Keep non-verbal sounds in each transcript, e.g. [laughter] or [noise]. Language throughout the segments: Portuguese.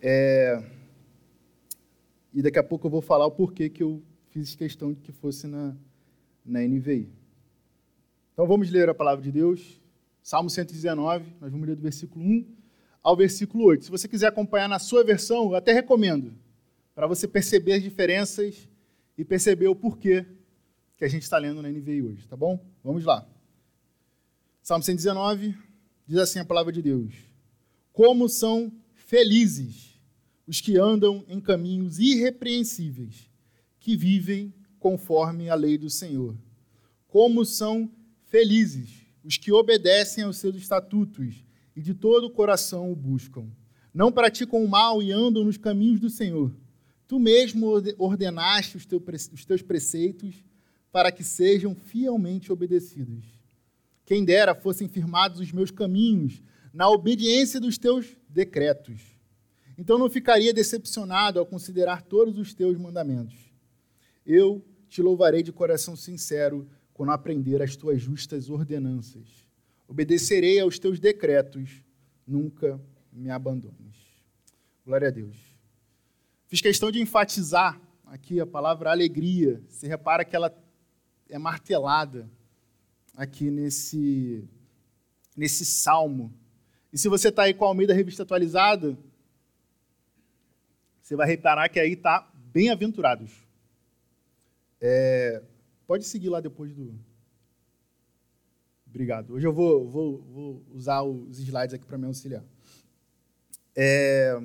É... E daqui a pouco eu vou falar o porquê que eu fiz questão de que fosse na, na NVI. Então vamos ler a palavra de Deus. Salmo 119, nós vamos ler do versículo 1 ao versículo 8. Se você quiser acompanhar na sua versão, eu até recomendo, para você perceber as diferenças e perceber o porquê que a gente está lendo na NVI hoje, tá bom? Vamos lá. Salmo 119 diz assim a palavra de Deus: Como são felizes os que andam em caminhos irrepreensíveis, que vivem conforme a lei do Senhor. Como são felizes os que obedecem aos seus estatutos e de todo o coração o buscam. Não praticam o mal e andam nos caminhos do Senhor. Tu mesmo ordenaste os teus preceitos para que sejam fielmente obedecidos. Quem dera fossem firmados os meus caminhos na obediência dos teus decretos. Então não ficaria decepcionado ao considerar todos os teus mandamentos. Eu te louvarei de coração sincero quando aprender as tuas justas ordenanças. Obedecerei aos teus decretos, nunca me abandones. Glória a Deus. Fiz questão de enfatizar aqui a palavra alegria. Você repara que ela é martelada aqui nesse, nesse salmo. E se você está aí com a Almeida Revista Atualizada, você vai reparar que aí está bem-aventurados. É, pode seguir lá depois do. Obrigado. Hoje eu vou, vou, vou usar os slides aqui para me auxiliar. É,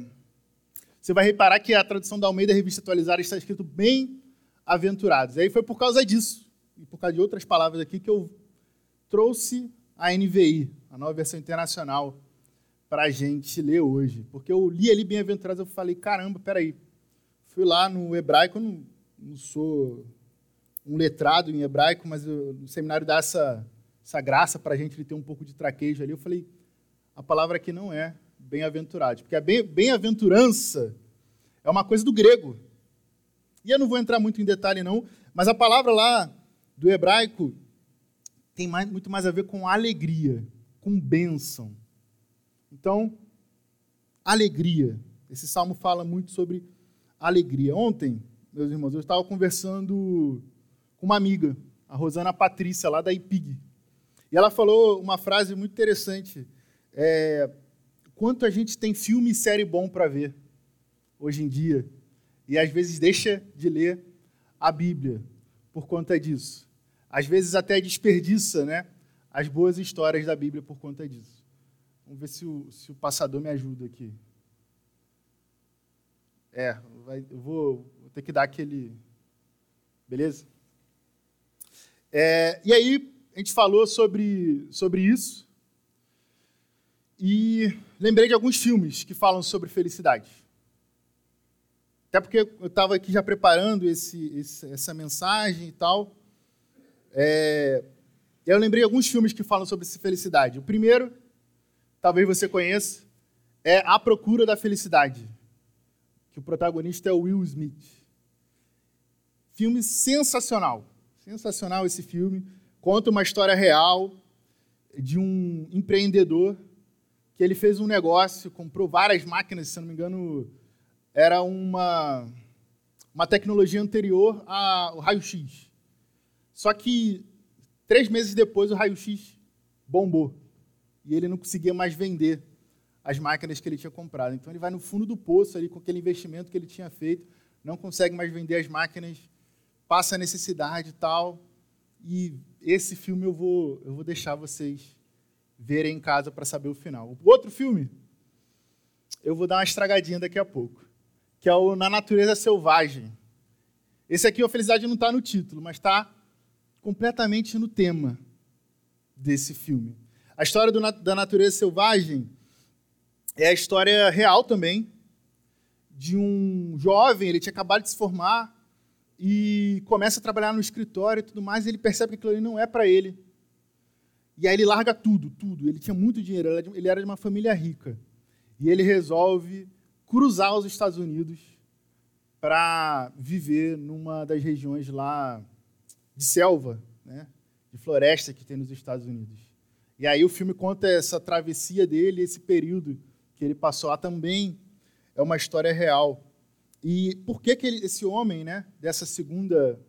você vai reparar que a tradução da Almeida Revista Atualizada está escrito bem-aventurados. E aí foi por causa disso, e por causa de outras palavras aqui, que eu trouxe a NVI, a nova versão internacional, para a gente ler hoje. Porque eu li ali Bem-aventurados eu falei, caramba, peraí. Fui lá no hebraico, eu não, não sou um letrado em hebraico, mas eu, o seminário dá essa, essa graça para a gente ele ter um pouco de traquejo ali. Eu falei, a palavra aqui não é bem-aventurados, porque a bem-aventurança é uma coisa do grego. E eu não vou entrar muito em detalhe, não, mas a palavra lá do hebraico tem mais, muito mais a ver com alegria, com bênção. Então, alegria. Esse salmo fala muito sobre alegria. Ontem, meus irmãos, eu estava conversando com uma amiga, a Rosana Patrícia, lá da IPIG. E ela falou uma frase muito interessante. É, quanto a gente tem filme e série bom para ver hoje em dia. E às vezes deixa de ler a Bíblia por conta disso às vezes até desperdiça né, as boas histórias da Bíblia por conta disso. Vamos ver se o, se o passador me ajuda aqui. É, vai, eu vou, vou, ter que dar aquele. Beleza? É, e aí, a gente falou sobre, sobre isso. E lembrei de alguns filmes que falam sobre felicidade. Até porque eu estava aqui já preparando esse, esse, essa mensagem e tal. É, eu lembrei alguns filmes que falam sobre felicidade. O primeiro, talvez você conheça, é A Procura da Felicidade, que o protagonista é o Will Smith. Filme sensacional. Sensacional esse filme. Conta uma história real de um empreendedor que ele fez um negócio, comprou várias máquinas, se não me engano, era uma, uma tecnologia anterior ao raio-x. Só que três meses depois o raio-x bombou e ele não conseguia mais vender as máquinas que ele tinha comprado. Então ele vai no fundo do poço ali com aquele investimento que ele tinha feito, não consegue mais vender as máquinas, passa a necessidade e tal. E esse filme eu vou, eu vou deixar vocês verem em casa para saber o final. O outro filme, eu vou dar uma estragadinha daqui a pouco, que é o Na Natureza Selvagem. Esse aqui, a felicidade não está no título, mas está completamente no tema desse filme. A história do, da natureza selvagem é a história real também de um jovem, ele tinha acabado de se formar e começa a trabalhar no escritório e tudo mais, e ele percebe que aquilo ali não é para ele. E aí ele larga tudo, tudo. Ele tinha muito dinheiro, ele era de uma família rica. E ele resolve cruzar os Estados Unidos para viver numa das regiões lá de selva, né, de floresta que tem nos Estados Unidos. E aí o filme conta essa travessia dele, esse período que ele passou lá também. é uma história real. E por que, que ele, esse homem, né, dessa segunda,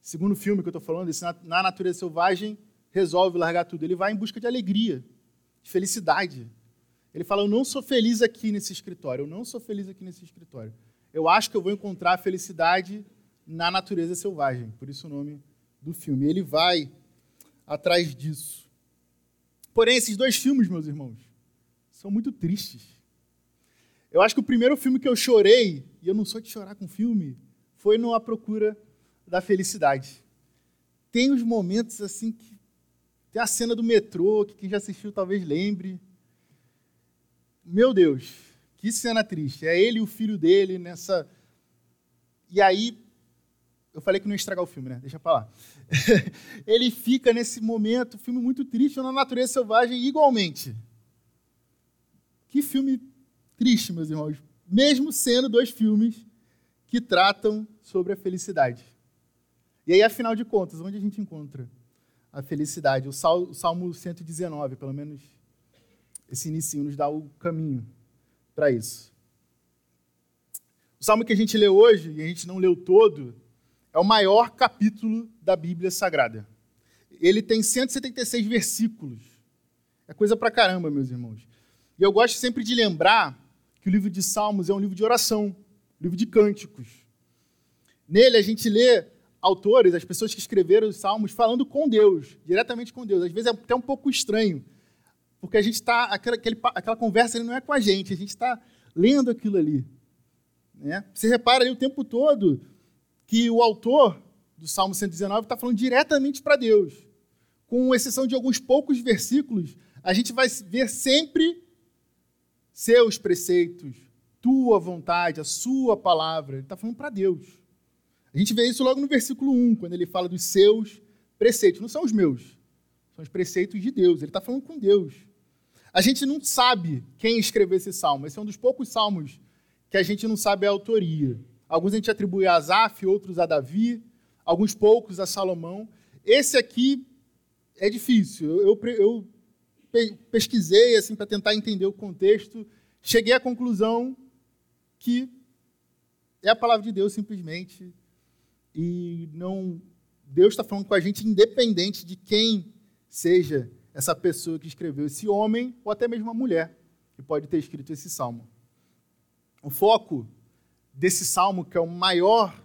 segundo filme que eu estou falando, esse Na Natureza Selvagem, resolve largar tudo? Ele vai em busca de alegria, de felicidade. Ele fala: Eu não sou feliz aqui nesse escritório, eu não sou feliz aqui nesse escritório. Eu acho que eu vou encontrar a felicidade na natureza selvagem, por isso o nome do filme. Ele vai atrás disso. Porém, esses dois filmes, meus irmãos, são muito tristes. Eu acho que o primeiro filme que eu chorei, e eu não sou de chorar com filme, foi no A Procura da Felicidade. Tem os momentos assim que. Tem a cena do metrô, que quem já assistiu talvez lembre. Meu Deus, que cena triste. É ele e o filho dele nessa. E aí, eu falei que não ia estragar o filme, né? Deixa pra lá. [laughs] ele fica nesse momento, filme muito triste, na natureza selvagem igualmente. Que filme triste, meus irmãos. Mesmo sendo dois filmes que tratam sobre a felicidade. E aí, afinal de contas, onde a gente encontra a felicidade? O Salmo 119, pelo menos esse início nos dá o caminho para isso. O salmo que a gente lê hoje, e a gente não leu todo, é o maior capítulo da Bíblia Sagrada. Ele tem 176 versículos. É coisa pra caramba, meus irmãos. E eu gosto sempre de lembrar que o livro de Salmos é um livro de oração, um livro de cânticos. Nele a gente lê autores, as pessoas que escreveram os salmos, falando com Deus, diretamente com Deus. Às vezes é até um pouco estranho, porque a gente está, aquela, aquela conversa não é com a gente, a gente está lendo aquilo ali. Né? Você repara ali o tempo todo que o autor do Salmo 119 está falando diretamente para Deus. Com exceção de alguns poucos versículos, a gente vai ver sempre seus preceitos, tua vontade, a sua palavra. Ele está falando para Deus. A gente vê isso logo no versículo 1, quando ele fala dos seus preceitos. Não são os meus, são os preceitos de Deus. Ele está falando com Deus. A gente não sabe quem escreveu esse salmo. Esse é um dos poucos salmos que a gente não sabe a autoria. Alguns a gente atribui a Asaf, outros a Davi, alguns poucos a Salomão. Esse aqui é difícil. Eu, eu, eu pesquisei assim para tentar entender o contexto, cheguei à conclusão que é a palavra de Deus simplesmente e não Deus está falando com a gente independente de quem seja essa pessoa que escreveu esse homem, ou até mesmo uma mulher que pode ter escrito esse salmo. O foco desse salmo, que é o maior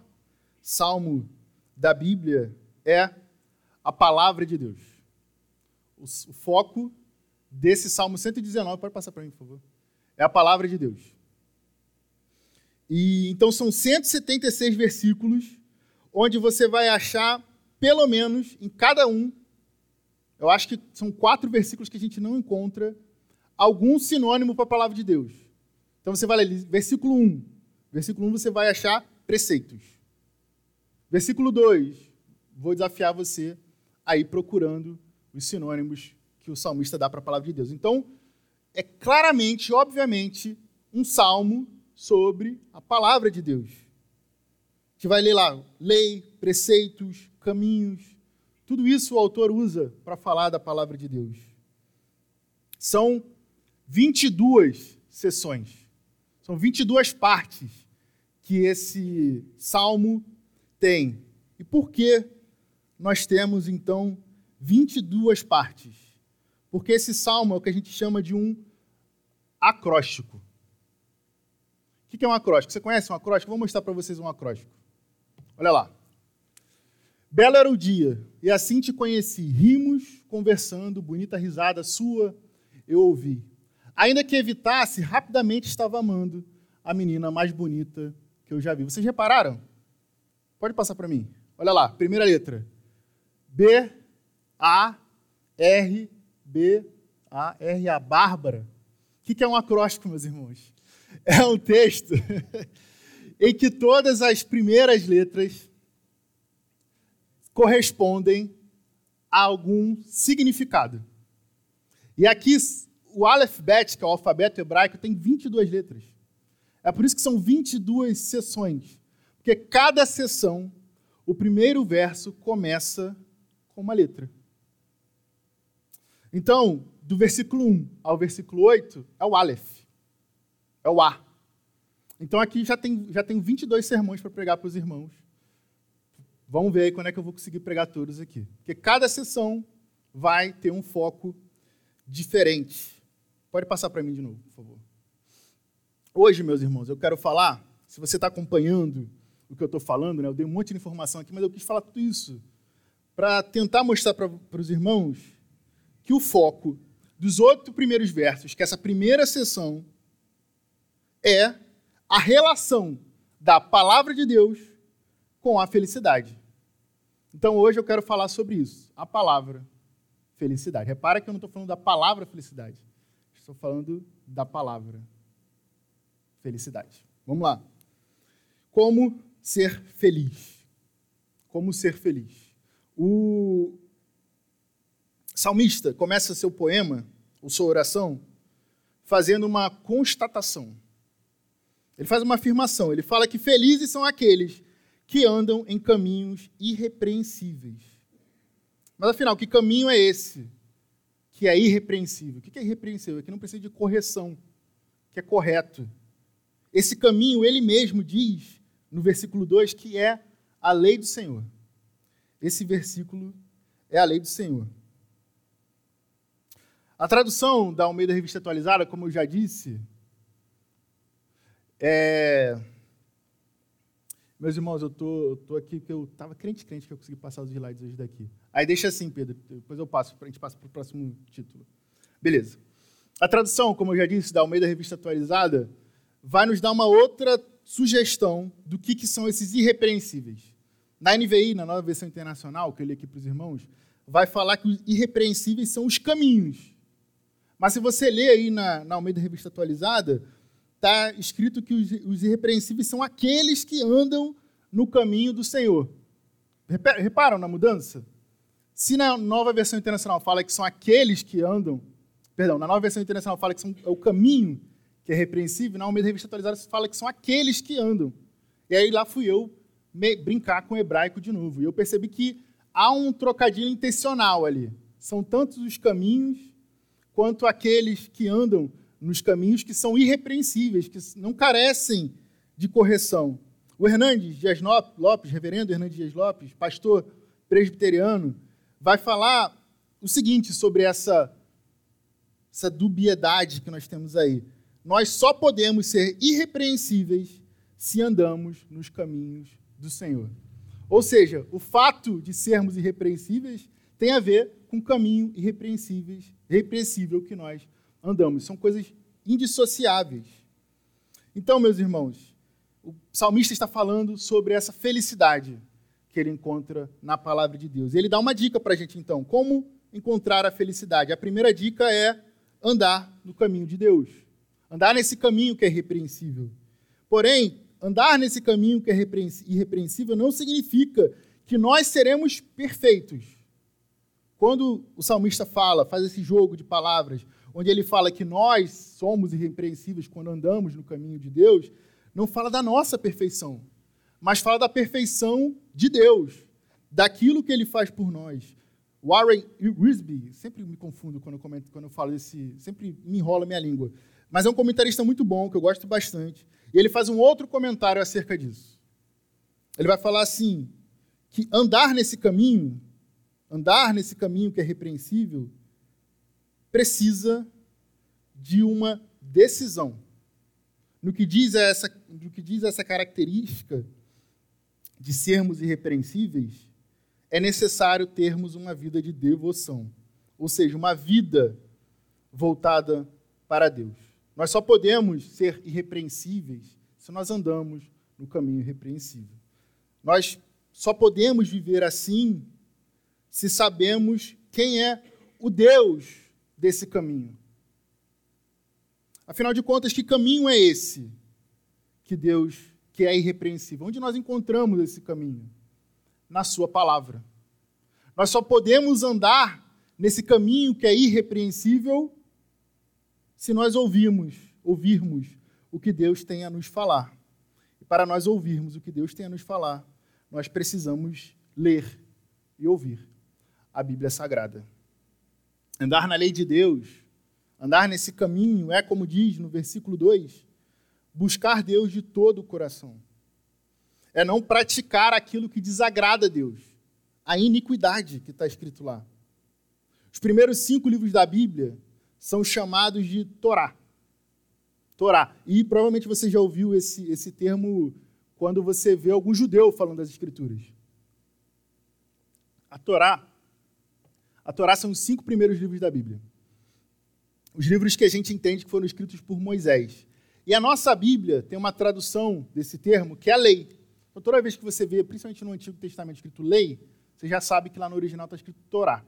salmo da Bíblia, é a palavra de Deus. O, o foco desse salmo 119, pode passar para mim, por favor, é a palavra de Deus. E então são 176 versículos onde você vai achar pelo menos em cada um eu acho que são quatro versículos que a gente não encontra algum sinônimo para a palavra de Deus. Então você vai ler versículo 1. Versículo 1 você vai achar preceitos. Versículo 2, vou desafiar você a ir procurando os sinônimos que o salmista dá para a palavra de Deus. Então, é claramente, obviamente, um salmo sobre a palavra de Deus. A gente vai ler lá lei, preceitos, caminhos, tudo isso o autor usa para falar da palavra de Deus. São 22 sessões. São 22 partes que esse salmo tem. E por que nós temos, então, 22 partes? Porque esse salmo é o que a gente chama de um acróstico. O que é um acróstico? Você conhece um acróstico? Vou mostrar para vocês um acróstico. Olha lá. Belo era o dia, e assim te conheci. Rimos, conversando, bonita risada sua, eu ouvi. Ainda que evitasse, rapidamente estava amando a menina mais bonita eu já vi. Vocês repararam? Pode passar para mim. Olha lá, primeira letra. B, A, R, B, A, R, A. Bárbara. O que é um acróstico, meus irmãos? [laughs] É um texto [laughs] em que todas as primeiras letras correspondem a algum significado. E aqui, o Aleph Bet, que é o alfabeto hebraico, tem 22 letras. É por isso que são 22 sessões. Porque cada sessão, o primeiro verso começa com uma letra. Então, do versículo 1 ao versículo 8 é o Aleph, é o A. Então aqui já tem, já tem 22 sermões para pregar para os irmãos. Vamos ver aí quando é que eu vou conseguir pregar todos aqui. Porque cada sessão vai ter um foco diferente. Pode passar para mim de novo, por favor. Hoje, meus irmãos, eu quero falar, se você está acompanhando o que eu estou falando, né, eu dei um monte de informação aqui, mas eu quis falar tudo isso para tentar mostrar para os irmãos que o foco dos oito primeiros versos, que essa primeira sessão, é a relação da palavra de Deus com a felicidade. Então hoje eu quero falar sobre isso, a palavra felicidade. Repara que eu não estou falando da palavra felicidade, estou falando da palavra felicidade. Vamos lá. Como ser feliz? Como ser feliz? O salmista começa seu poema, ou sua oração, fazendo uma constatação. Ele faz uma afirmação. Ele fala que felizes são aqueles que andam em caminhos irrepreensíveis. Mas afinal, que caminho é esse que é irrepreensível? O que é irrepreensível? É que não precisa de correção, que é correto. Esse caminho, ele mesmo diz, no versículo 2, que é a lei do Senhor. Esse versículo é a lei do Senhor. A tradução da Almeida Revista Atualizada, como eu já disse, é... Meus irmãos, eu tô, tô aqui porque eu estava crente, crente que eu consegui passar os slides hoje daqui. Aí deixa assim, Pedro, depois eu passo, a gente passa para o próximo título. Beleza. A tradução, como eu já disse, da Almeida Revista Atualizada, vai nos dar uma outra sugestão do que, que são esses irrepreensíveis. Na NVI, na nova versão internacional, que eu li aqui para os irmãos, vai falar que os irrepreensíveis são os caminhos. Mas se você ler aí na, na Almeida Revista Atualizada, está escrito que os, os irrepreensíveis são aqueles que andam no caminho do Senhor. Reparam na mudança? Se na nova versão internacional fala que são aqueles que andam, perdão, na nova versão internacional fala que são, é o caminho que é repreensível, na Almeida Revista Atualizada fala que são aqueles que andam. E aí lá fui eu me, brincar com o hebraico de novo. E eu percebi que há um trocadilho intencional ali. São tantos os caminhos quanto aqueles que andam nos caminhos que são irrepreensíveis, que não carecem de correção. O Hernandes Dias Lopes, reverendo Hernandes Dias Lopes, pastor presbiteriano, vai falar o seguinte sobre essa, essa dubiedade que nós temos aí. Nós só podemos ser irrepreensíveis se andamos nos caminhos do Senhor. Ou seja, o fato de sermos irrepreensíveis tem a ver com o caminho irrepreensível que nós andamos. São coisas indissociáveis. Então, meus irmãos, o salmista está falando sobre essa felicidade que ele encontra na palavra de Deus. Ele dá uma dica para a gente, então, como encontrar a felicidade. A primeira dica é andar no caminho de Deus. Andar nesse caminho que é irrepreensível. Porém, andar nesse caminho que é irrepreensível não significa que nós seremos perfeitos. Quando o salmista fala, faz esse jogo de palavras, onde ele fala que nós somos irrepreensíveis quando andamos no caminho de Deus, não fala da nossa perfeição, mas fala da perfeição de Deus, daquilo que ele faz por nós. Warren Risby, sempre me confundo quando eu, comento, quando eu falo esse, sempre me enrola minha língua, mas é um comentarista muito bom, que eu gosto bastante, e ele faz um outro comentário acerca disso. Ele vai falar assim, que andar nesse caminho, andar nesse caminho que é repreensível, precisa de uma decisão. No que diz essa, no que diz essa característica de sermos irrepreensíveis, é necessário termos uma vida de devoção, ou seja, uma vida voltada para Deus. Nós só podemos ser irrepreensíveis se nós andamos no caminho irrepreensível. Nós só podemos viver assim se sabemos quem é o Deus desse caminho. Afinal de contas, que caminho é esse que Deus, que é irrepreensível? Onde nós encontramos esse caminho? Na Sua palavra. Nós só podemos andar nesse caminho que é irrepreensível se nós ouvirmos, ouvirmos o que Deus tem a nos falar. E para nós ouvirmos o que Deus tem a nos falar, nós precisamos ler e ouvir a Bíblia Sagrada. Andar na lei de Deus, andar nesse caminho, é como diz no versículo 2, buscar Deus de todo o coração. É não praticar aquilo que desagrada a Deus. A iniquidade que está escrito lá. Os primeiros cinco livros da Bíblia são chamados de Torá. Torá. E provavelmente você já ouviu esse, esse termo quando você vê algum judeu falando das Escrituras. A Torá, a Torá são os cinco primeiros livros da Bíblia. Os livros que a gente entende que foram escritos por Moisés. E a nossa Bíblia tem uma tradução desse termo que é a lei. Então, toda vez que você vê, principalmente no Antigo Testamento, escrito lei, você já sabe que lá no original está escrito Torá.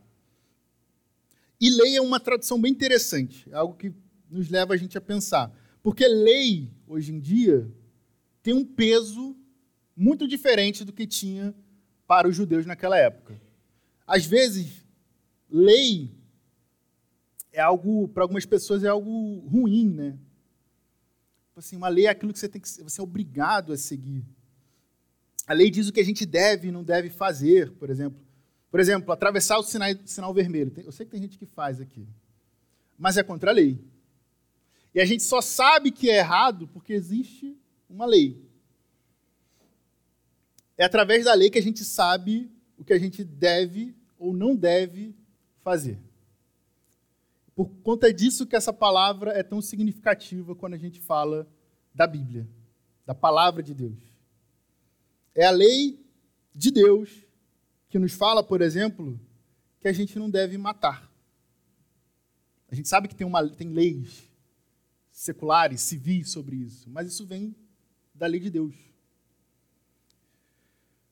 E lei é uma tradução bem interessante, é algo que nos leva a gente a pensar. Porque lei, hoje em dia, tem um peso muito diferente do que tinha para os judeus naquela época. Às vezes, lei é algo, para algumas pessoas, é algo ruim, né? Tipo assim, uma lei é aquilo que você tem que você é obrigado a seguir. A lei diz o que a gente deve e não deve fazer, por exemplo. Por exemplo, atravessar o sinal, sinal vermelho. Eu sei que tem gente que faz aqui. Mas é contra a lei. E a gente só sabe que é errado porque existe uma lei. É através da lei que a gente sabe o que a gente deve ou não deve fazer. Por conta disso que essa palavra é tão significativa quando a gente fala da Bíblia, da palavra de Deus. É a lei de Deus que nos fala, por exemplo, que a gente não deve matar. A gente sabe que tem, uma, tem leis seculares, civis sobre isso, mas isso vem da lei de Deus.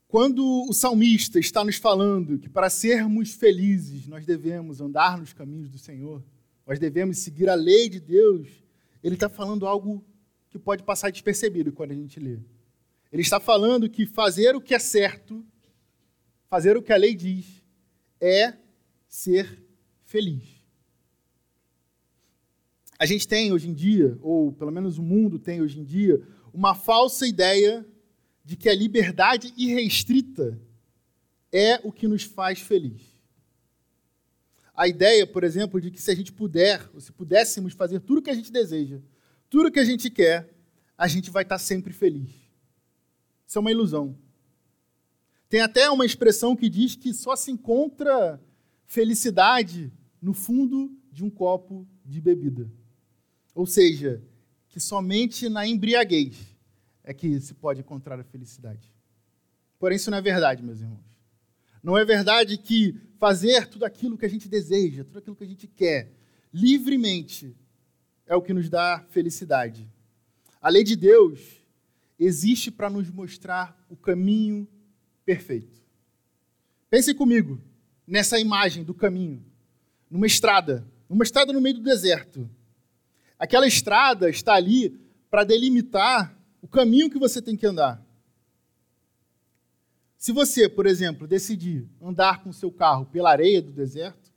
Quando o salmista está nos falando que para sermos felizes nós devemos andar nos caminhos do Senhor, nós devemos seguir a lei de Deus, ele está falando algo que pode passar despercebido quando a gente lê. Ele está falando que fazer o que é certo, fazer o que a lei diz, é ser feliz. A gente tem hoje em dia, ou pelo menos o mundo tem hoje em dia, uma falsa ideia de que a liberdade irrestrita é o que nos faz feliz. A ideia, por exemplo, de que se a gente puder, ou se pudéssemos fazer tudo o que a gente deseja, tudo o que a gente quer, a gente vai estar sempre feliz. Isso é uma ilusão. Tem até uma expressão que diz que só se encontra felicidade no fundo de um copo de bebida. Ou seja, que somente na embriaguez é que se pode encontrar a felicidade. Porém, isso não é verdade, meus irmãos. Não é verdade que fazer tudo aquilo que a gente deseja, tudo aquilo que a gente quer, livremente, é o que nos dá felicidade. A lei de Deus existe para nos mostrar o caminho perfeito. Pense comigo nessa imagem do caminho, numa estrada, numa estrada no meio do deserto. Aquela estrada está ali para delimitar o caminho que você tem que andar. Se você, por exemplo, decidir andar com seu carro pela areia do deserto,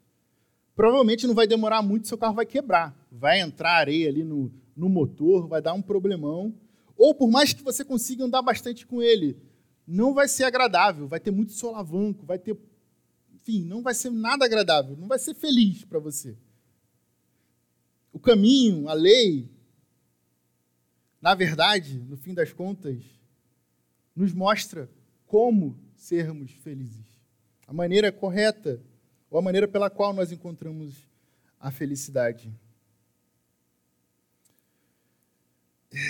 provavelmente não vai demorar muito, seu carro vai quebrar. Vai entrar areia ali no, no motor, vai dar um problemão. Ou por mais que você consiga andar bastante com ele, não vai ser agradável, vai ter muito solavanco, vai ter. Enfim, não vai ser nada agradável, não vai ser feliz para você. O caminho, a lei, na verdade, no fim das contas, nos mostra como sermos felizes. A maneira correta, ou a maneira pela qual nós encontramos a felicidade.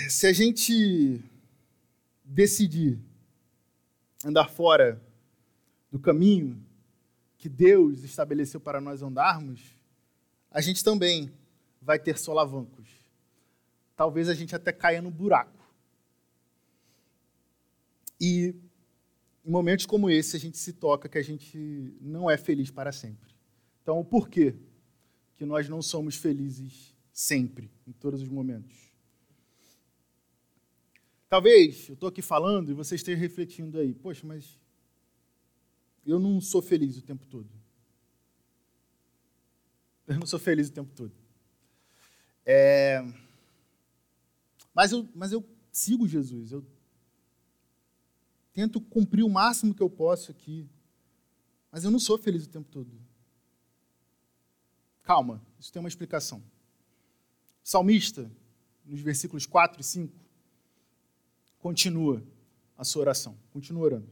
Se a gente decidir andar fora do caminho que Deus estabeleceu para nós andarmos, a gente também vai ter solavancos. Talvez a gente até caia no buraco. E em momentos como esse, a gente se toca que a gente não é feliz para sempre. Então, por quê que nós não somos felizes sempre, em todos os momentos? Talvez eu estou aqui falando e você esteja refletindo aí, poxa, mas eu não sou feliz o tempo todo. Eu não sou feliz o tempo todo. É... Mas, eu, mas eu sigo Jesus, eu tento cumprir o máximo que eu posso aqui, mas eu não sou feliz o tempo todo. Calma, isso tem uma explicação. Salmista, nos versículos 4 e 5, continua a sua oração, continua orando.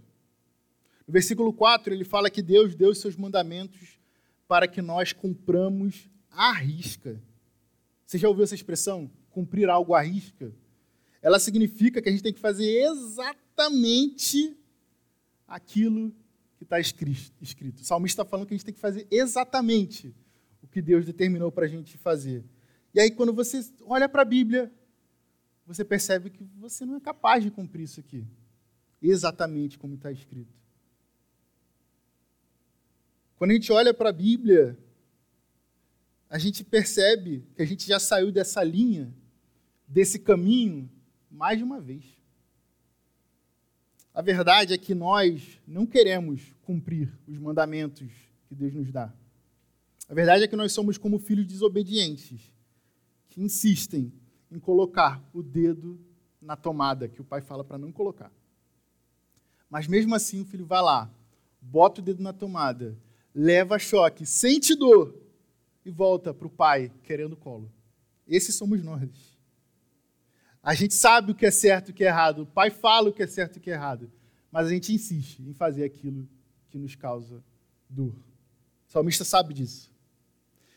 No versículo 4, ele fala que Deus deu os seus mandamentos para que nós cumpramos à risca. Você já ouviu essa expressão? Cumprir algo à risca? Ela significa que a gente tem que fazer exatamente aquilo que está escrito. O salmista está falando que a gente tem que fazer exatamente o que Deus determinou para a gente fazer. E aí, quando você olha para a Bíblia, você percebe que você não é capaz de cumprir isso aqui, exatamente como está escrito. Quando a gente olha para a Bíblia, a gente percebe que a gente já saiu dessa linha, desse caminho, mais de uma vez. A verdade é que nós não queremos cumprir os mandamentos que Deus nos dá. A verdade é que nós somos como filhos desobedientes, que insistem em colocar o dedo na tomada que o pai fala para não colocar. Mas mesmo assim o filho vai lá, bota o dedo na tomada, leva choque, sente dor e volta para o pai querendo colo. Esses somos nós. A gente sabe o que é certo e o que é errado, o pai fala o que é certo e o que é errado, mas a gente insiste em fazer aquilo que nos causa dor. O salmista sabe disso.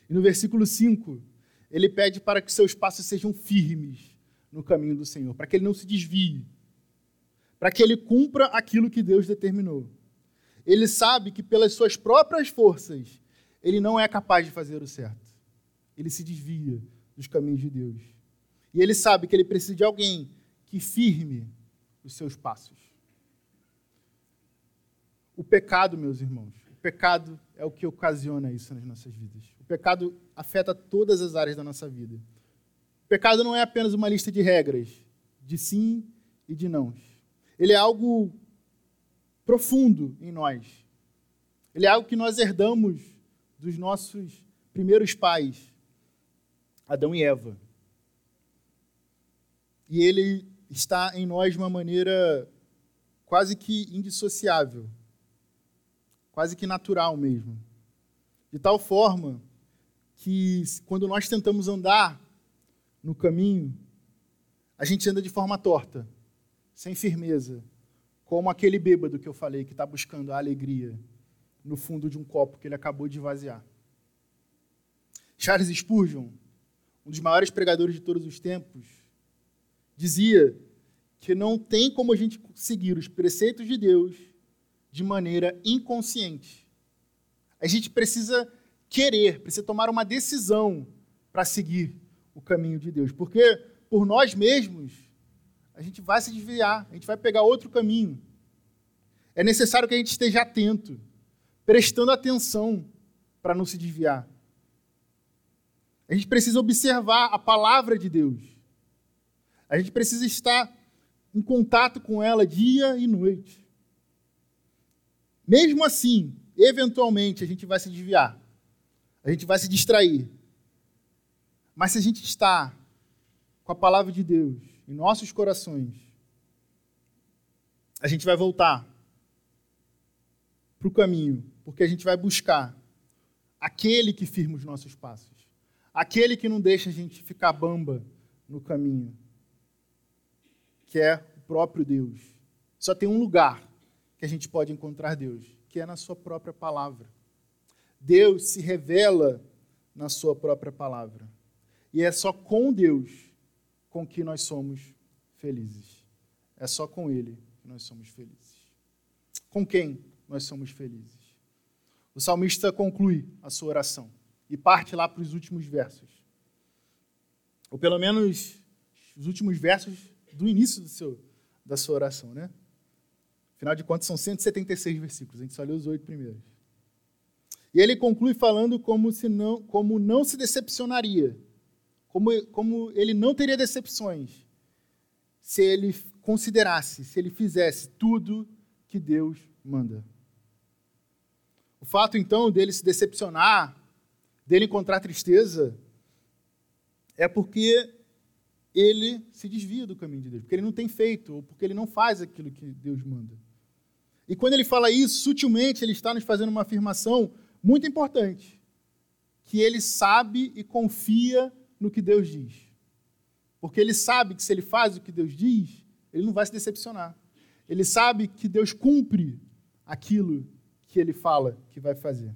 E no versículo 5, ele pede para que seus passos sejam firmes no caminho do Senhor, para que ele não se desvie, para que ele cumpra aquilo que Deus determinou. Ele sabe que pelas suas próprias forças ele não é capaz de fazer o certo. Ele se desvia dos caminhos de Deus. E ele sabe que ele precisa de alguém que firme os seus passos. O pecado, meus irmãos, pecado é o que ocasiona isso nas nossas vidas. O pecado afeta todas as áreas da nossa vida. O pecado não é apenas uma lista de regras, de sim e de não. Ele é algo profundo em nós. Ele é algo que nós herdamos dos nossos primeiros pais, Adão e Eva. E ele está em nós de uma maneira quase que indissociável, quase que natural mesmo. De tal forma que quando nós tentamos andar no caminho, a gente anda de forma torta, sem firmeza, como aquele bêbado que eu falei que está buscando a alegria no fundo de um copo que ele acabou de vaziar. Charles Spurgeon, um dos maiores pregadores de todos os tempos, dizia que não tem como a gente seguir os preceitos de Deus de maneira inconsciente. A gente precisa querer, precisa tomar uma decisão para seguir o caminho de Deus, porque por nós mesmos a gente vai se desviar, a gente vai pegar outro caminho. É necessário que a gente esteja atento, prestando atenção para não se desviar. A gente precisa observar a palavra de Deus. A gente precisa estar em contato com ela dia e noite. Mesmo assim, eventualmente a gente vai se desviar. A gente vai se distrair. Mas se a gente está com a palavra de Deus em nossos corações, a gente vai voltar para o caminho, porque a gente vai buscar aquele que firma os nossos passos, aquele que não deixa a gente ficar bamba no caminho, que é o próprio Deus. Só tem um lugar que a gente pode encontrar Deus, que é na Sua própria palavra. Deus se revela na Sua própria palavra. E é só com Deus com que nós somos felizes. É só com Ele que nós somos felizes. Com quem nós somos felizes? O salmista conclui a sua oração e parte lá para os últimos versos. Ou pelo menos os últimos versos do início do seu, da sua oração, né? Afinal de contas, são 176 versículos, a gente só leu os oito primeiros. E ele conclui falando como, se não, como não se decepcionaria como, como ele não teria decepções se ele considerasse, se ele fizesse tudo que Deus manda. O fato, então, dele se decepcionar, dele encontrar tristeza, é porque ele se desvia do caminho de Deus, porque ele não tem feito, ou porque ele não faz aquilo que Deus manda. E quando ele fala isso, sutilmente, ele está nos fazendo uma afirmação muito importante: que ele sabe e confia no que Deus diz. Porque ele sabe que se ele faz o que Deus diz, ele não vai se decepcionar. Ele sabe que Deus cumpre aquilo que ele fala que vai fazer.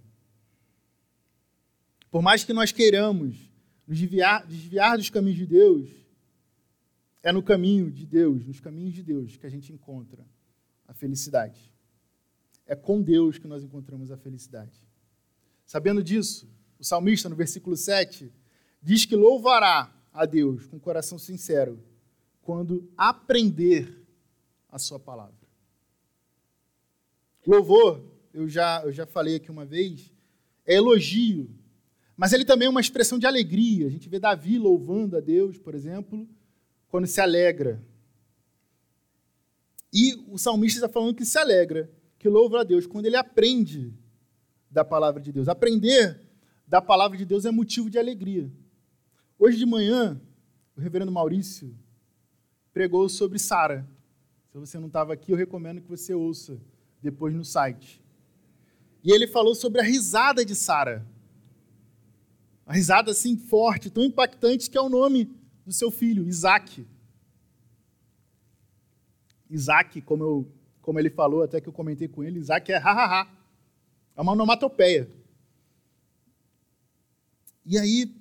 Por mais que nós queiramos nos desviar, desviar dos caminhos de Deus, é no caminho de Deus, nos caminhos de Deus, que a gente encontra a felicidade. É com Deus que nós encontramos a felicidade. Sabendo disso, o salmista, no versículo 7, diz que louvará a Deus com coração sincero quando aprender a sua palavra. Louvor, eu já, eu já falei aqui uma vez, é elogio, mas ele também é uma expressão de alegria. A gente vê Davi louvando a Deus, por exemplo, quando se alegra. E o salmista está falando que se alegra, que louva a Deus quando ele aprende da palavra de Deus. Aprender da palavra de Deus é motivo de alegria. Hoje de manhã, o reverendo Maurício pregou sobre Sara. Se você não estava aqui, eu recomendo que você ouça depois no site. E ele falou sobre a risada de Sara. Uma risada assim forte, tão impactante que é o nome do seu filho, Isaac. Isaac, como, eu, como ele falou, até que eu comentei com ele, Isaac é ha-ha-ha. É uma onomatopeia. E aí,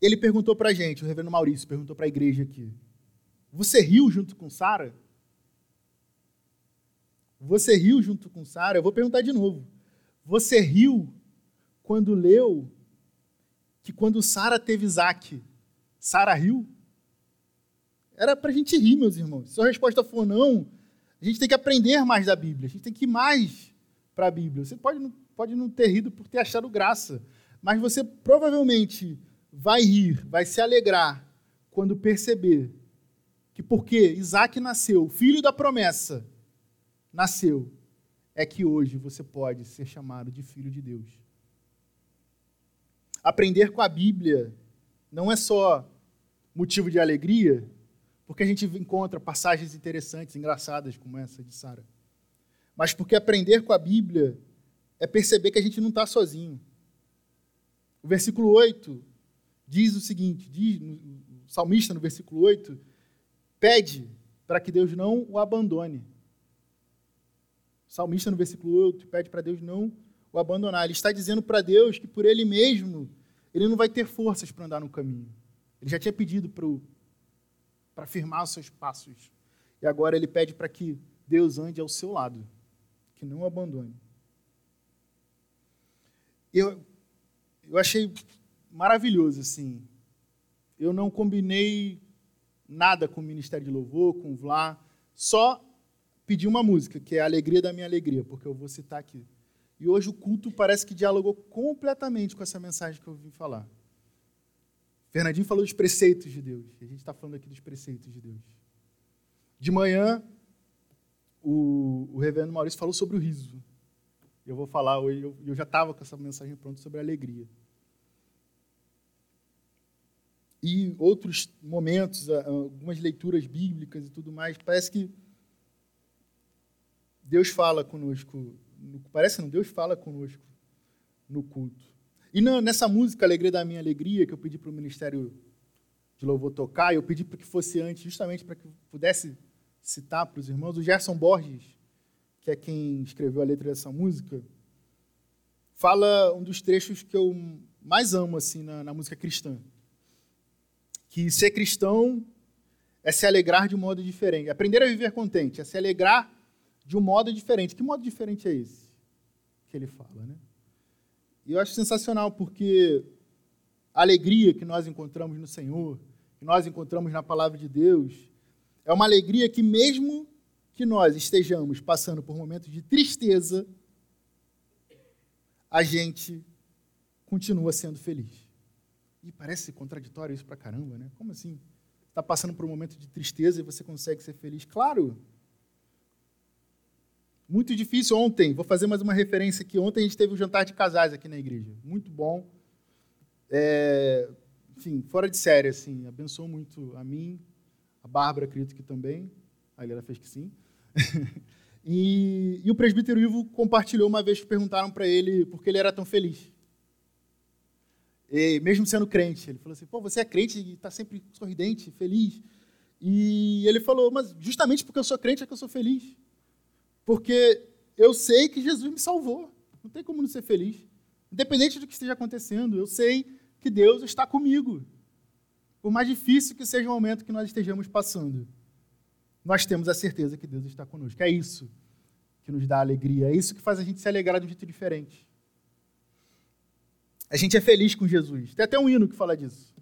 ele perguntou para a gente, o reverendo Maurício perguntou para a igreja aqui: Você riu junto com Sara? Você riu junto com Sara? Eu vou perguntar de novo. Você riu quando leu que quando Sara teve Isaac, Sara riu? Era para a gente rir, meus irmãos. Se a resposta for não, a gente tem que aprender mais da Bíblia, a gente tem que ir mais para a Bíblia. Você pode, pode não ter rido por ter achado graça, mas você provavelmente vai rir, vai se alegrar quando perceber que porque Isaac nasceu, filho da promessa, nasceu, é que hoje você pode ser chamado de filho de Deus. Aprender com a Bíblia não é só motivo de alegria, porque a gente encontra passagens interessantes, engraçadas como essa de Sara, mas porque aprender com a Bíblia é perceber que a gente não está sozinho. O versículo 8 diz o seguinte: diz, o salmista, no versículo 8, pede para que Deus não o abandone. O salmista, no versículo 8, pede para Deus não o abandonar. Ele está dizendo para Deus que por ele mesmo ele não vai ter forças para andar no caminho. Ele já tinha pedido para firmar os seus passos. E agora ele pede para que Deus ande ao seu lado, que não o abandone. Eu, eu achei maravilhoso, assim. Eu não combinei nada com o Ministério de Louvor, com o Vlá, só pedi uma música, que é a Alegria da Minha Alegria, porque eu vou citar aqui. E hoje o culto parece que dialogou completamente com essa mensagem que eu vim falar. Fernandinho falou dos preceitos de Deus. A gente está falando aqui dos preceitos de Deus. De manhã, o, o reverendo Maurício falou sobre o riso. Eu vou falar hoje, eu, eu já estava com essa mensagem pronta sobre a alegria. E outros momentos, algumas leituras bíblicas e tudo mais, parece que Deus fala conosco, parece não, Deus fala conosco no culto. E nessa música, Alegria da Minha Alegria, que eu pedi para o Ministério de Louvor tocar, eu pedi para que fosse antes, justamente para que pudesse citar para os irmãos, o Gerson Borges, que é quem escreveu a letra dessa música, fala um dos trechos que eu mais amo assim na, na música cristã. Que ser cristão é se alegrar de um modo diferente. Aprender a viver contente, é se alegrar de um modo diferente. Que modo diferente é esse que ele fala, né? E eu acho sensacional porque a alegria que nós encontramos no Senhor, que nós encontramos na palavra de Deus, é uma alegria que mesmo que nós estejamos passando por momentos de tristeza, a gente continua sendo feliz. E parece contraditório isso pra caramba, né? Como assim? Está passando por um momento de tristeza e você consegue ser feliz? Claro, muito difícil ontem, vou fazer mais uma referência aqui. Ontem a gente teve um jantar de casais aqui na igreja. Muito bom. É, enfim, fora de série, assim. Abençoou muito a mim, a Bárbara, acredito que também. A ela fez que sim. [laughs] e, e, o presbítero Ivo compartilhou uma vez que perguntaram para ele por que ele era tão feliz. E, mesmo sendo crente. Ele falou assim: pô, você é crente e está sempre sorridente, feliz. E ele falou, mas justamente porque eu sou crente é que eu sou feliz. Porque eu sei que Jesus me salvou. Não tem como não ser feliz. Independente do que esteja acontecendo, eu sei que Deus está comigo. Por mais difícil que seja o momento que nós estejamos passando, nós temos a certeza que Deus está conosco. É isso que nos dá alegria, é isso que faz a gente se alegrar de um jeito diferente. A gente é feliz com Jesus. Tem até um hino que fala disso.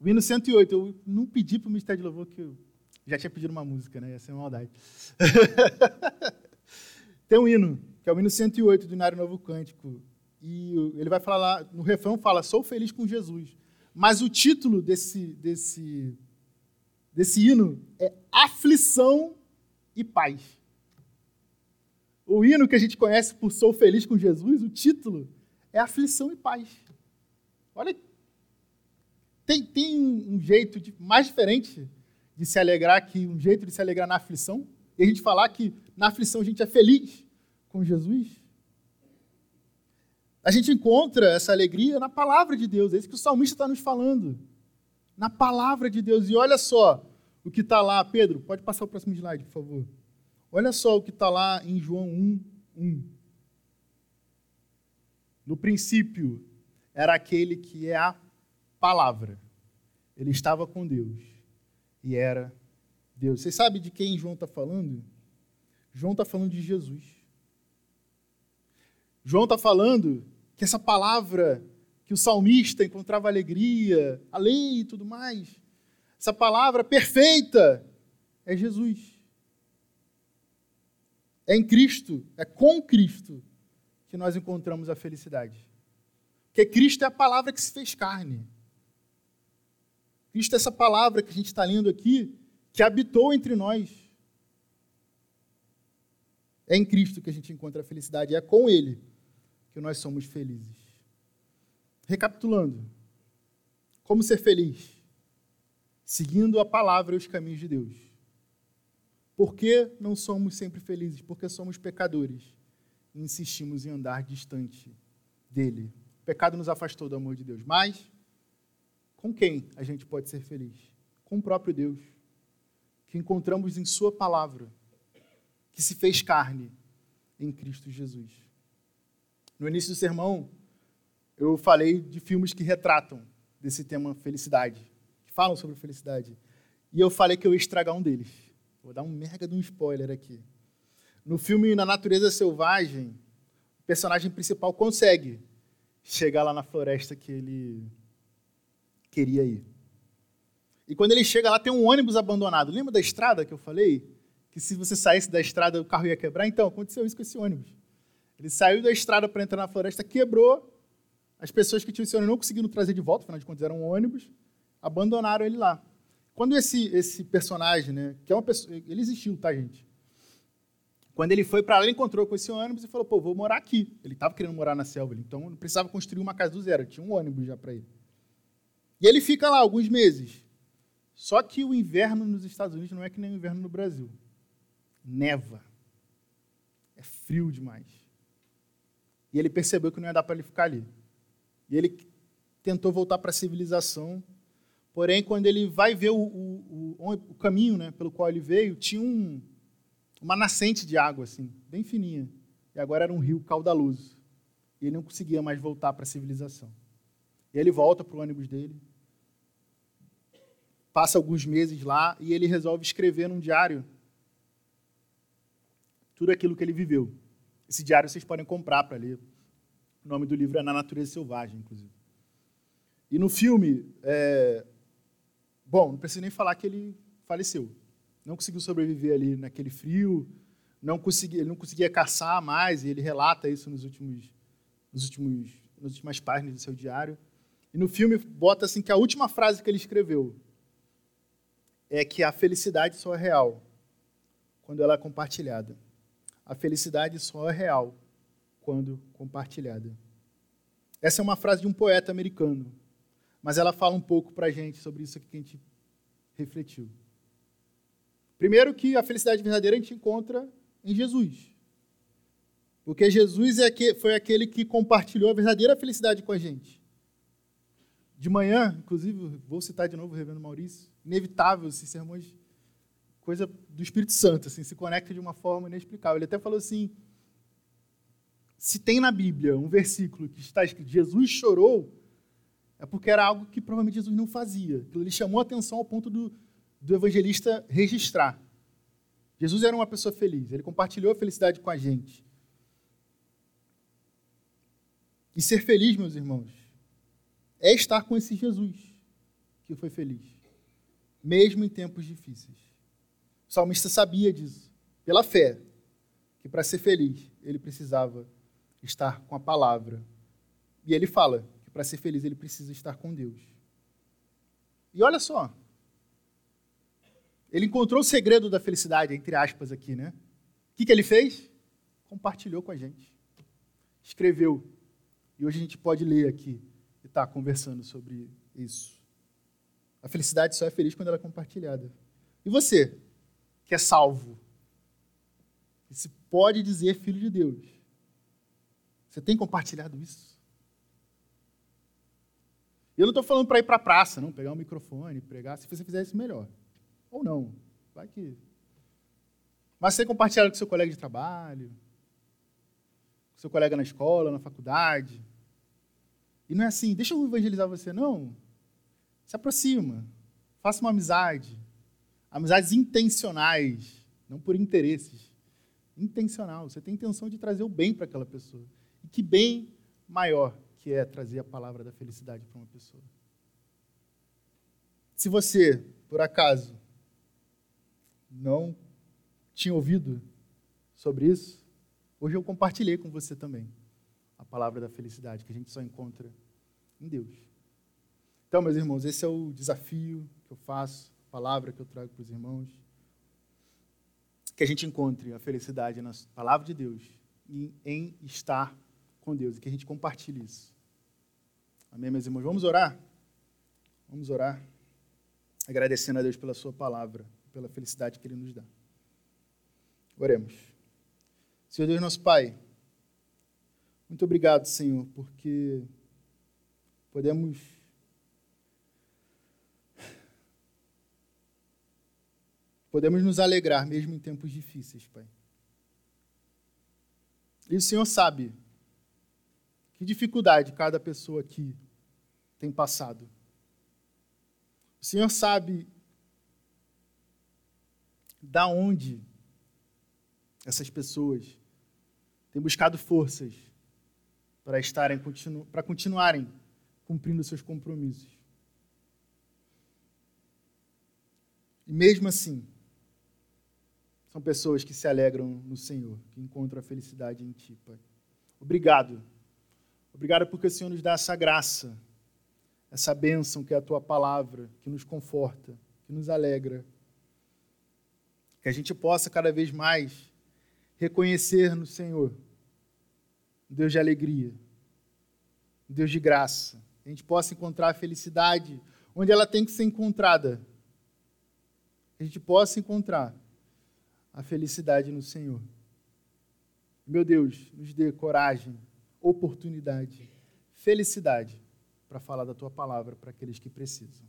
O hino 108. Eu não pedi para o Ministério de Louvor, que eu já tinha pedido uma música, né? Ia ser maldade. [laughs] Tem um hino, que é o hino 108 do Inário Novo Cântico. E ele vai falar no refrão fala, sou feliz com Jesus. Mas o título desse, desse, desse hino é Aflição e Paz. O hino que a gente conhece por Sou Feliz com Jesus, o título é Aflição e Paz. Olha, tem, tem um jeito de, mais diferente de se alegrar que um jeito de se alegrar na aflição. E a gente falar que na aflição a gente é feliz com Jesus. A gente encontra essa alegria na palavra de Deus. É isso que o salmista está nos falando. Na palavra de Deus. E olha só o que está lá. Pedro, pode passar o próximo slide, por favor. Olha só o que está lá em João 1, 1. No princípio era aquele que é a palavra. Ele estava com Deus e era Deus. Você sabe de quem João está falando? João está falando de Jesus. João está falando que essa palavra que o salmista encontrava alegria, a lei e tudo mais, essa palavra perfeita é Jesus. É em Cristo, é com Cristo que nós encontramos a felicidade. Porque Cristo é a palavra que se fez carne. Cristo é essa palavra que a gente está lendo aqui, que habitou entre nós. É em Cristo que a gente encontra a felicidade, é com Ele que nós somos felizes. Recapitulando, como ser feliz? Seguindo a palavra e os caminhos de Deus. Por que não somos sempre felizes? Porque somos pecadores e insistimos em andar distante dele. O pecado nos afastou do amor de Deus. Mas, com quem a gente pode ser feliz? Com o próprio Deus, que encontramos em Sua palavra, que se fez carne em Cristo Jesus. No início do sermão, eu falei de filmes que retratam desse tema felicidade, que falam sobre felicidade. E eu falei que eu ia estragar um deles. Vou dar um merda de um spoiler aqui. No filme Na Natureza Selvagem, o personagem principal consegue chegar lá na floresta que ele queria ir. E quando ele chega lá, tem um ônibus abandonado. Lembra da estrada que eu falei? Que se você saísse da estrada, o carro ia quebrar? Então, aconteceu isso com esse ônibus. Ele saiu da estrada para entrar na floresta, quebrou. As pessoas que tinham esse ônibus não conseguiram trazer de volta, afinal de contas era um ônibus, abandonaram ele lá. Quando esse, esse personagem, né, que é uma pessoa, ele existiu, tá, gente? Quando ele foi para lá, ele encontrou com esse ônibus e falou: pô, vou morar aqui. Ele estava querendo morar na selva, então não precisava construir uma casa do zero, tinha um ônibus já para ele. E ele fica lá alguns meses. Só que o inverno nos Estados Unidos não é que nem o inverno no Brasil. Neva. É frio demais. E ele percebeu que não ia dar para ele ficar ali. E ele tentou voltar para a civilização. Porém, quando ele vai ver o, o, o, o caminho né, pelo qual ele veio, tinha um, uma nascente de água, assim, bem fininha. E agora era um rio caudaloso. E ele não conseguia mais voltar para a civilização. E ele volta para o ônibus dele, passa alguns meses lá e ele resolve escrever num diário tudo aquilo que ele viveu. Esse diário vocês podem comprar para ler. O nome do livro é Na Natureza Selvagem, inclusive. E no filme, é... bom, não preciso nem falar que ele faleceu não conseguiu sobreviver ali naquele frio, não conseguia, ele não conseguia caçar mais, e ele relata isso nos últimos, nos últimos, nas últimas páginas do seu diário. E no filme bota assim que a última frase que ele escreveu é que a felicidade só é real quando ela é compartilhada. A felicidade só é real quando compartilhada. Essa é uma frase de um poeta americano, mas ela fala um pouco para a gente sobre isso aqui que a gente refletiu. Primeiro que a felicidade verdadeira a gente encontra em Jesus. Porque Jesus é que, foi aquele que compartilhou a verdadeira felicidade com a gente. De manhã, inclusive, vou citar de novo o reverendo Maurício, inevitável esses sermões coisa do Espírito Santo, assim, se conecta de uma forma inexplicável. Ele até falou assim: se tem na Bíblia um versículo que está escrito Jesus chorou, é porque era algo que provavelmente Jesus não fazia. Ele chamou a atenção ao ponto do, do evangelista registrar. Jesus era uma pessoa feliz, ele compartilhou a felicidade com a gente. E ser feliz, meus irmãos, é estar com esse Jesus que foi feliz, mesmo em tempos difíceis. O salmista sabia disso, pela fé, que para ser feliz ele precisava estar com a palavra. E ele fala que para ser feliz ele precisa estar com Deus. E olha só, ele encontrou o segredo da felicidade, entre aspas, aqui, né? O que, que ele fez? Compartilhou com a gente. Escreveu. E hoje a gente pode ler aqui e estar tá conversando sobre isso. A felicidade só é feliz quando ela é compartilhada. E você, que é salvo, que se pode dizer filho de Deus, você tem compartilhado isso? Eu não estou falando para ir para a praça, não, pegar um microfone, pregar. Se você fizer isso, melhor. Ou não. Vai que. Mas você compartilhar com seu colega de trabalho, com seu colega na escola, na faculdade. E não é assim, deixa eu evangelizar você, não. Se aproxima. Faça uma amizade. Amizades intencionais, não por interesses. Intencional. Você tem intenção de trazer o bem para aquela pessoa. E que bem maior que é trazer a palavra da felicidade para uma pessoa. Se você, por acaso, não tinha ouvido sobre isso, hoje eu compartilhei com você também a palavra da felicidade, que a gente só encontra em Deus. Então, meus irmãos, esse é o desafio que eu faço, a palavra que eu trago para os irmãos. Que a gente encontre a felicidade na palavra de Deus e em estar com Deus e que a gente compartilhe isso. Amém, meus irmãos? Vamos orar? Vamos orar, agradecendo a Deus pela Sua palavra, pela felicidade que Ele nos dá. Oremos. Senhor Deus, nosso Pai, muito obrigado, Senhor, porque podemos podemos nos alegrar mesmo em tempos difíceis, Pai. E o Senhor sabe que dificuldade cada pessoa aqui tem passado. O Senhor sabe da onde essas pessoas têm buscado forças para estarem para continuarem cumprindo seus compromissos. E mesmo assim, são pessoas que se alegram no Senhor, que encontram a felicidade em Ti, Pai. Obrigado Obrigado porque o Senhor nos dá essa graça, essa bênção que é a tua palavra, que nos conforta, que nos alegra. Que a gente possa cada vez mais reconhecer no Senhor um Deus de alegria, um Deus de graça. Que a gente possa encontrar a felicidade onde ela tem que ser encontrada. Que a gente possa encontrar a felicidade no Senhor. Meu Deus, nos dê coragem oportunidade, felicidade para falar da tua palavra para aqueles que precisam.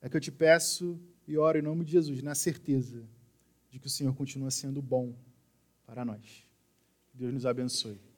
É que eu te peço e oro em nome de Jesus, na certeza de que o Senhor continua sendo bom para nós. Deus nos abençoe.